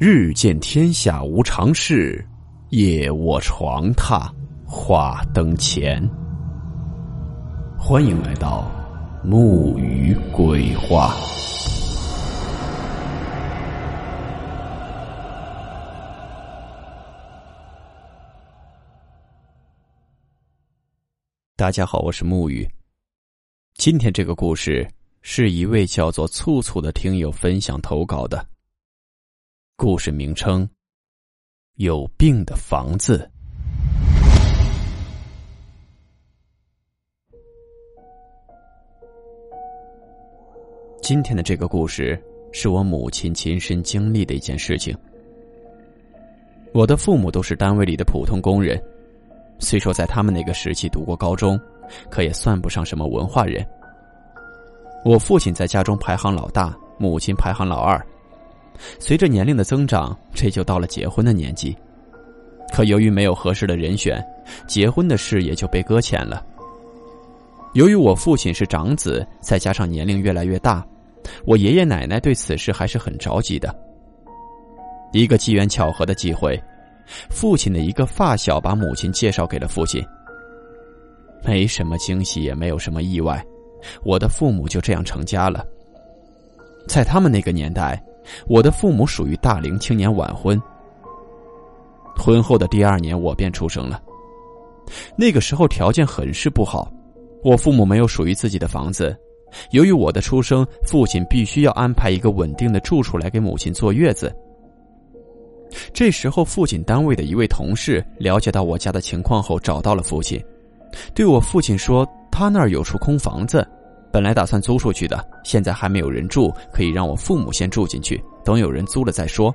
日见天下无常事，夜卧床榻话灯前。欢迎来到木鱼鬼话。大家好，我是木鱼。今天这个故事是一位叫做“醋醋”的听友分享投稿的。故事名称：有病的房子。今天的这个故事是我母亲亲身经历的一件事情。我的父母都是单位里的普通工人，虽说在他们那个时期读过高中，可也算不上什么文化人。我父亲在家中排行老大，母亲排行老二。随着年龄的增长，这就到了结婚的年纪。可由于没有合适的人选，结婚的事也就被搁浅了。由于我父亲是长子，再加上年龄越来越大，我爷爷奶奶对此事还是很着急的。一个机缘巧合的机会，父亲的一个发小把母亲介绍给了父亲。没什么惊喜，也没有什么意外，我的父母就这样成家了。在他们那个年代。我的父母属于大龄青年晚婚，婚后的第二年我便出生了。那个时候条件很是不好，我父母没有属于自己的房子，由于我的出生，父亲必须要安排一个稳定的住处来给母亲坐月子。这时候，父亲单位的一位同事了解到我家的情况后，找到了父亲，对我父亲说：“他那儿有处空房子。”本来打算租出去的，现在还没有人住，可以让我父母先住进去，等有人租了再说。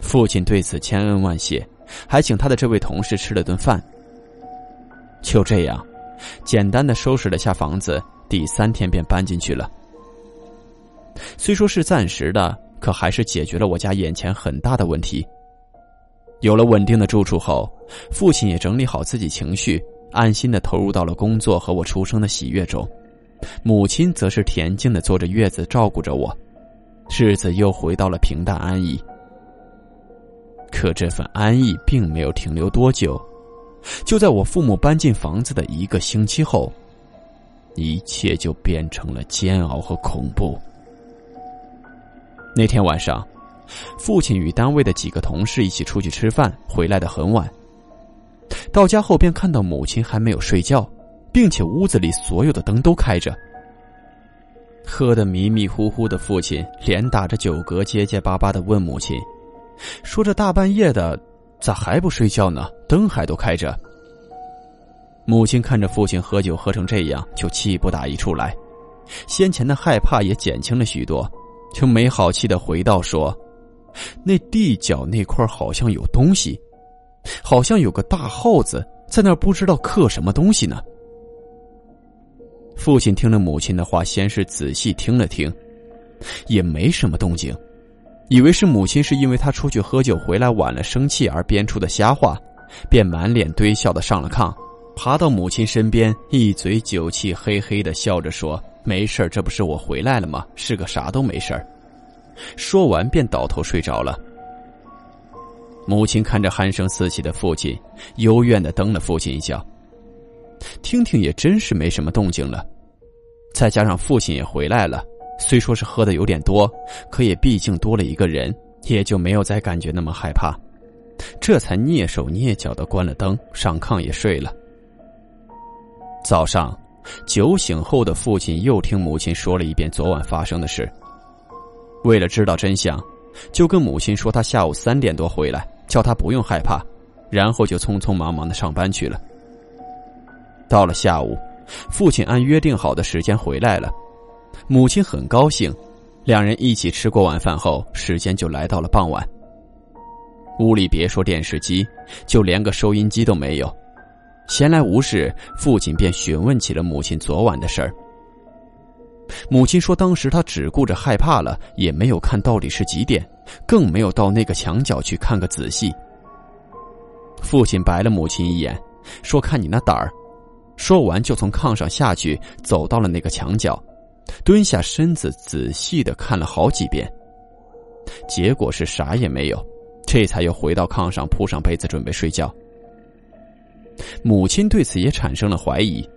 父亲对此千恩万谢，还请他的这位同事吃了顿饭。就这样，简单的收拾了下房子，第三天便搬进去了。虽说是暂时的，可还是解决了我家眼前很大的问题。有了稳定的住处后，父亲也整理好自己情绪。安心的投入到了工作和我出生的喜悦中，母亲则是恬静的坐着月子照顾着我，日子又回到了平淡安逸。可这份安逸并没有停留多久，就在我父母搬进房子的一个星期后，一切就变成了煎熬和恐怖。那天晚上，父亲与单位的几个同事一起出去吃饭，回来的很晚。到家后便看到母亲还没有睡觉，并且屋子里所有的灯都开着。喝得迷迷糊糊的父亲连打着酒嗝，结结巴巴的问母亲：“说这大半夜的，咋还不睡觉呢？灯还都开着。”母亲看着父亲喝酒喝成这样，就气不打一处来，先前的害怕也减轻了许多，就没好气的回道说：“那地角那块好像有东西。”好像有个大耗子在那儿，不知道刻什么东西呢。父亲听了母亲的话，先是仔细听了听，也没什么动静，以为是母亲是因为他出去喝酒回来晚了生气而编出的瞎话，便满脸堆笑的上了炕，爬到母亲身边，一嘴酒气，嘿嘿的笑着说：“没事这不是我回来了吗？是个啥都没事说完便倒头睡着了。母亲看着鼾声四起的父亲，幽怨的瞪了父亲一脚。听听也真是没什么动静了，再加上父亲也回来了，虽说是喝的有点多，可也毕竟多了一个人，也就没有再感觉那么害怕，这才蹑手蹑脚的关了灯，上炕也睡了。早上，酒醒后的父亲又听母亲说了一遍昨晚发生的事。为了知道真相，就跟母亲说他下午三点多回来。叫他不用害怕，然后就匆匆忙忙的上班去了。到了下午，父亲按约定好的时间回来了，母亲很高兴，两人一起吃过晚饭后，时间就来到了傍晚。屋里别说电视机，就连个收音机都没有。闲来无事，父亲便询问起了母亲昨晚的事儿。母亲说，当时他只顾着害怕了，也没有看到底是几点。更没有到那个墙角去看个仔细。父亲白了母亲一眼，说：“看你那胆儿。”说完就从炕上下去，走到了那个墙角，蹲下身子仔细的看了好几遍。结果是啥也没有，这才又回到炕上铺上被子准备睡觉。母亲对此也产生了怀疑，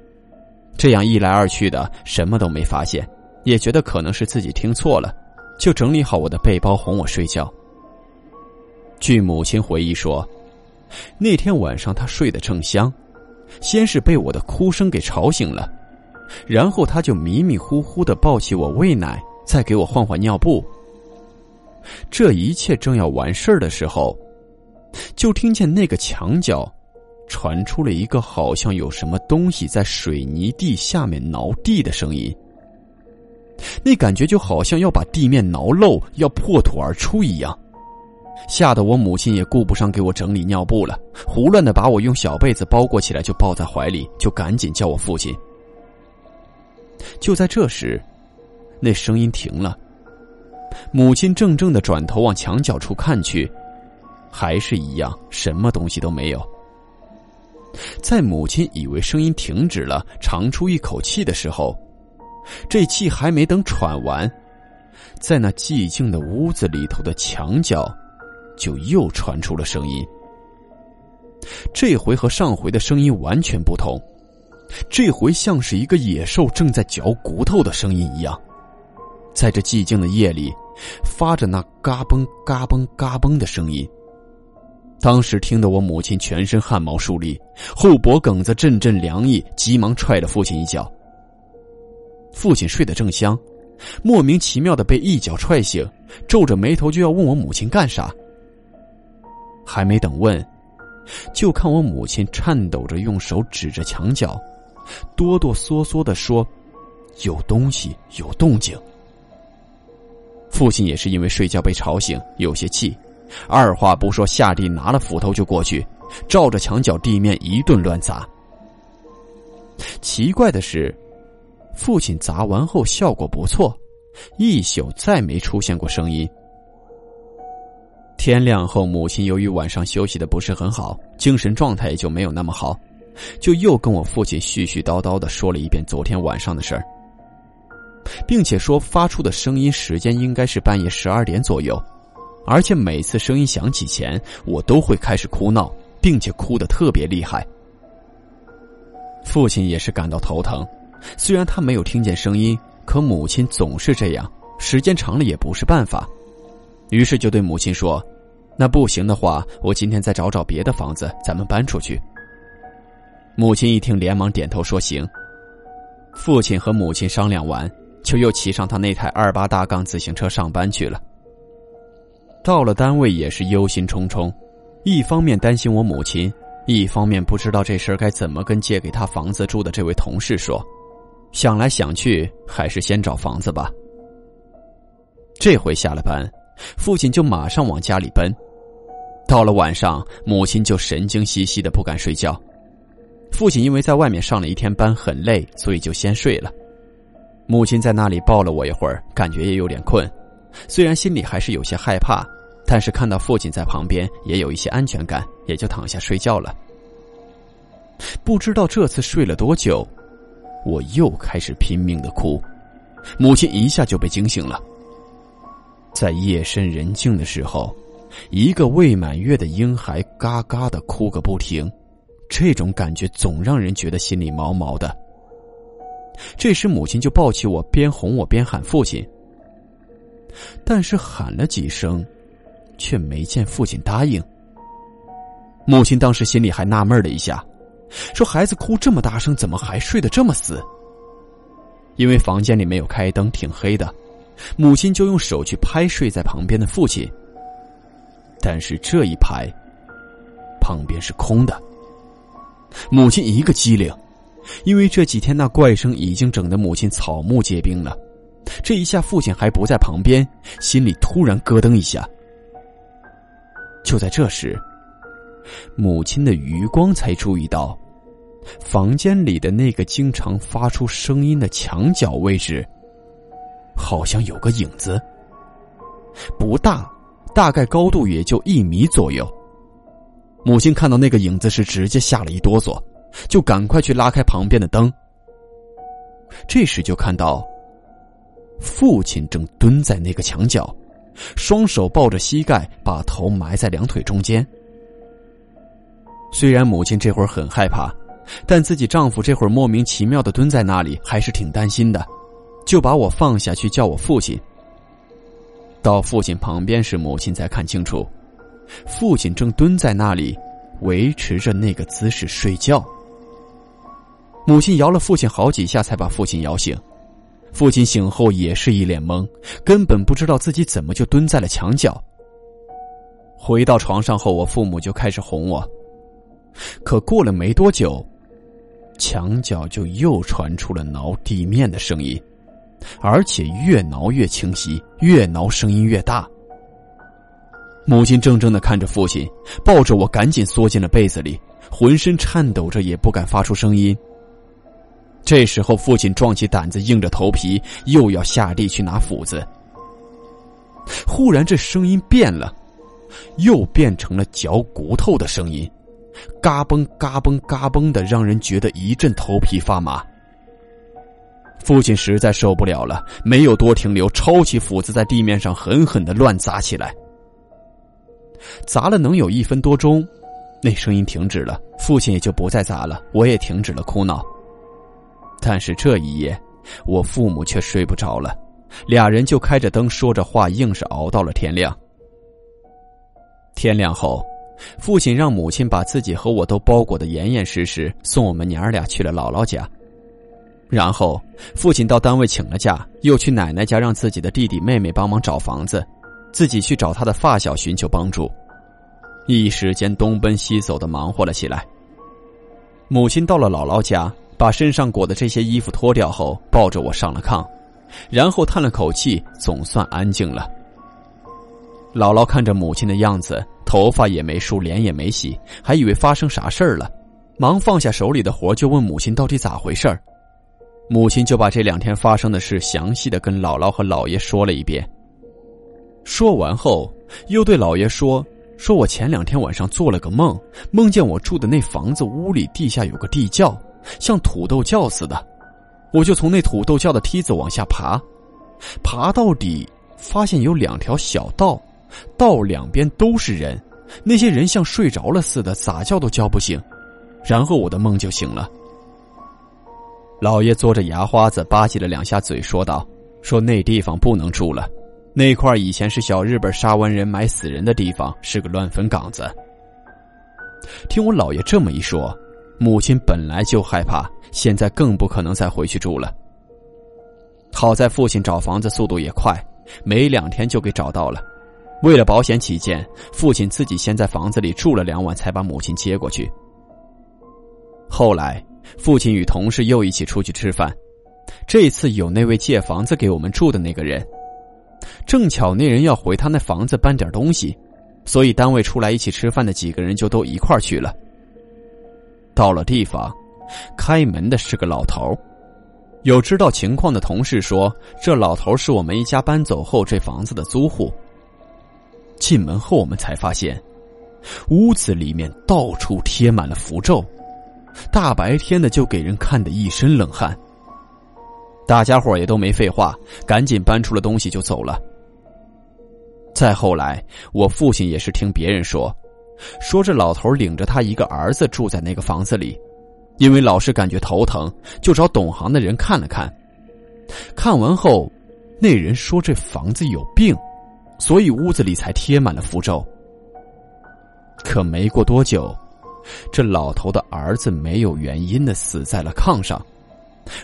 这样一来二去的，什么都没发现，也觉得可能是自己听错了，就整理好我的背包哄我睡觉。据母亲回忆说，那天晚上她睡得正香，先是被我的哭声给吵醒了，然后她就迷迷糊糊的抱起我喂奶，再给我换换尿布。这一切正要完事儿的时候，就听见那个墙角。传出了一个好像有什么东西在水泥地下面挠地的声音，那感觉就好像要把地面挠漏，要破土而出一样，吓得我母亲也顾不上给我整理尿布了，胡乱的把我用小被子包裹起来，就抱在怀里，就赶紧叫我父亲。就在这时，那声音停了，母亲怔怔的转头往墙角处看去，还是一样，什么东西都没有。在母亲以为声音停止了，长出一口气的时候，这气还没等喘完，在那寂静的屋子里头的墙角，就又传出了声音。这回和上回的声音完全不同，这回像是一个野兽正在嚼骨头的声音一样，在这寂静的夜里，发着那嘎嘣嘎嘣嘎嘣的声音。当时听得我母亲全身汗毛竖立，后脖梗子阵阵凉意，急忙踹了父亲一脚。父亲睡得正香，莫名其妙的被一脚踹醒，皱着眉头就要问我母亲干啥。还没等问，就看我母亲颤抖着用手指着墙角，哆哆嗦嗦的说：“有东西，有动静。”父亲也是因为睡觉被吵醒，有些气。二话不说，下地拿了斧头就过去，照着墙角地面一顿乱砸。奇怪的是，父亲砸完后效果不错，一宿再没出现过声音。天亮后，母亲由于晚上休息的不是很好，精神状态也就没有那么好，就又跟我父亲絮絮叨叨的说了一遍昨天晚上的事儿，并且说发出的声音时间应该是半夜十二点左右。而且每次声音响起前，我都会开始哭闹，并且哭得特别厉害。父亲也是感到头疼，虽然他没有听见声音，可母亲总是这样，时间长了也不是办法。于是就对母亲说：“那不行的话，我今天再找找别的房子，咱们搬出去。”母亲一听，连忙点头说：“行。”父亲和母亲商量完，就又骑上他那台二八大杠自行车上班去了。到了单位也是忧心忡忡，一方面担心我母亲，一方面不知道这事该怎么跟借给他房子住的这位同事说。想来想去，还是先找房子吧。这回下了班，父亲就马上往家里奔。到了晚上，母亲就神经兮兮的不敢睡觉。父亲因为在外面上了一天班很累，所以就先睡了。母亲在那里抱了我一会儿，感觉也有点困。虽然心里还是有些害怕，但是看到父亲在旁边，也有一些安全感，也就躺下睡觉了。不知道这次睡了多久，我又开始拼命的哭，母亲一下就被惊醒了。在夜深人静的时候，一个未满月的婴孩嘎嘎的哭个不停，这种感觉总让人觉得心里毛毛的。这时，母亲就抱起我，边哄我边喊父亲。但是喊了几声，却没见父亲答应。母亲当时心里还纳闷了一下，说：“孩子哭这么大声，怎么还睡得这么死？”因为房间里没有开灯，挺黑的，母亲就用手去拍睡在旁边的父亲。但是这一拍，旁边是空的。母亲一个机灵，因为这几天那怪声已经整得母亲草木皆兵了。这一下，父亲还不在旁边，心里突然咯噔一下。就在这时，母亲的余光才注意到，房间里的那个经常发出声音的墙角位置，好像有个影子。不大，大概高度也就一米左右。母亲看到那个影子时，直接吓了一哆嗦，就赶快去拉开旁边的灯。这时就看到。父亲正蹲在那个墙角，双手抱着膝盖，把头埋在两腿中间。虽然母亲这会儿很害怕，但自己丈夫这会儿莫名其妙的蹲在那里，还是挺担心的，就把我放下去叫我父亲。到父亲旁边时，母亲才看清楚，父亲正蹲在那里，维持着那个姿势睡觉。母亲摇了父亲好几下，才把父亲摇醒。父亲醒后也是一脸懵，根本不知道自己怎么就蹲在了墙角。回到床上后，我父母就开始哄我。可过了没多久，墙角就又传出了挠地面的声音，而且越挠越清晰，越挠声音越大。母亲怔怔的看着父亲，抱着我赶紧缩进了被子里，浑身颤抖着也不敢发出声音。这时候，父亲壮起胆子，硬着头皮又要下地去拿斧子。忽然，这声音变了，又变成了嚼骨头的声音，嘎嘣嘎嘣嘎嘣的，让人觉得一阵头皮发麻。父亲实在受不了了，没有多停留，抄起斧子在地面上狠狠的乱砸起来。砸了能有一分多钟，那声音停止了，父亲也就不再砸了，我也停止了哭闹。但是这一夜，我父母却睡不着了，俩人就开着灯说着话，硬是熬到了天亮。天亮后，父亲让母亲把自己和我都包裹的严严实实，送我们娘儿俩去了姥姥家。然后，父亲到单位请了假，又去奶奶家让自己的弟弟妹妹帮忙找房子，自己去找他的发小寻求帮助，一时间东奔西走的忙活了起来。母亲到了姥姥家。把身上裹的这些衣服脱掉后，抱着我上了炕，然后叹了口气，总算安静了。姥姥看着母亲的样子，头发也没梳，脸也没洗，还以为发生啥事儿了，忙放下手里的活，就问母亲到底咋回事儿。母亲就把这两天发生的事详细的跟姥姥和姥爷说了一遍。说完后，又对姥爷说：“说我前两天晚上做了个梦，梦见我住的那房子屋里地下有个地窖。”像土豆窖似的，我就从那土豆窖的梯子往下爬，爬到底发现有两条小道，道两边都是人，那些人像睡着了似的，咋叫都叫不醒。然后我的梦就醒了。老爷嘬着牙花子吧唧了两下嘴，说道：“说那地方不能住了，那块以前是小日本杀完人埋死人的地方，是个乱坟岗子。”听我姥爷这么一说。母亲本来就害怕，现在更不可能再回去住了。好在父亲找房子速度也快，没两天就给找到了。为了保险起见，父亲自己先在房子里住了两晚，才把母亲接过去。后来，父亲与同事又一起出去吃饭，这次有那位借房子给我们住的那个人，正巧那人要回他那房子搬点东西，所以单位出来一起吃饭的几个人就都一块去了。到了地方，开门的是个老头有知道情况的同事说，这老头是我们一家搬走后这房子的租户。进门后，我们才发现，屋子里面到处贴满了符咒，大白天的就给人看得一身冷汗。大家伙也都没废话，赶紧搬出了东西就走了。再后来，我父亲也是听别人说。说这老头领着他一个儿子住在那个房子里，因为老是感觉头疼，就找懂行的人看了看。看完后，那人说这房子有病，所以屋子里才贴满了符咒。可没过多久，这老头的儿子没有原因的死在了炕上，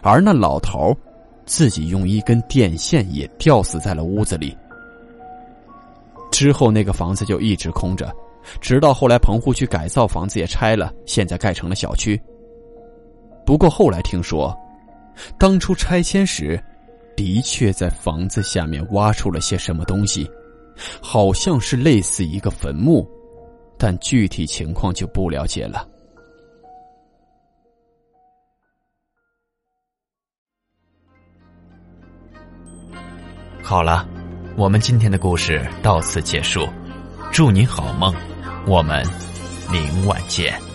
而那老头自己用一根电线也吊死在了屋子里。之后，那个房子就一直空着。直到后来，棚户区改造，房子也拆了，现在盖成了小区。不过后来听说，当初拆迁时，的确在房子下面挖出了些什么东西，好像是类似一个坟墓，但具体情况就不了解了。好了，我们今天的故事到此结束，祝你好梦。我们明晚见。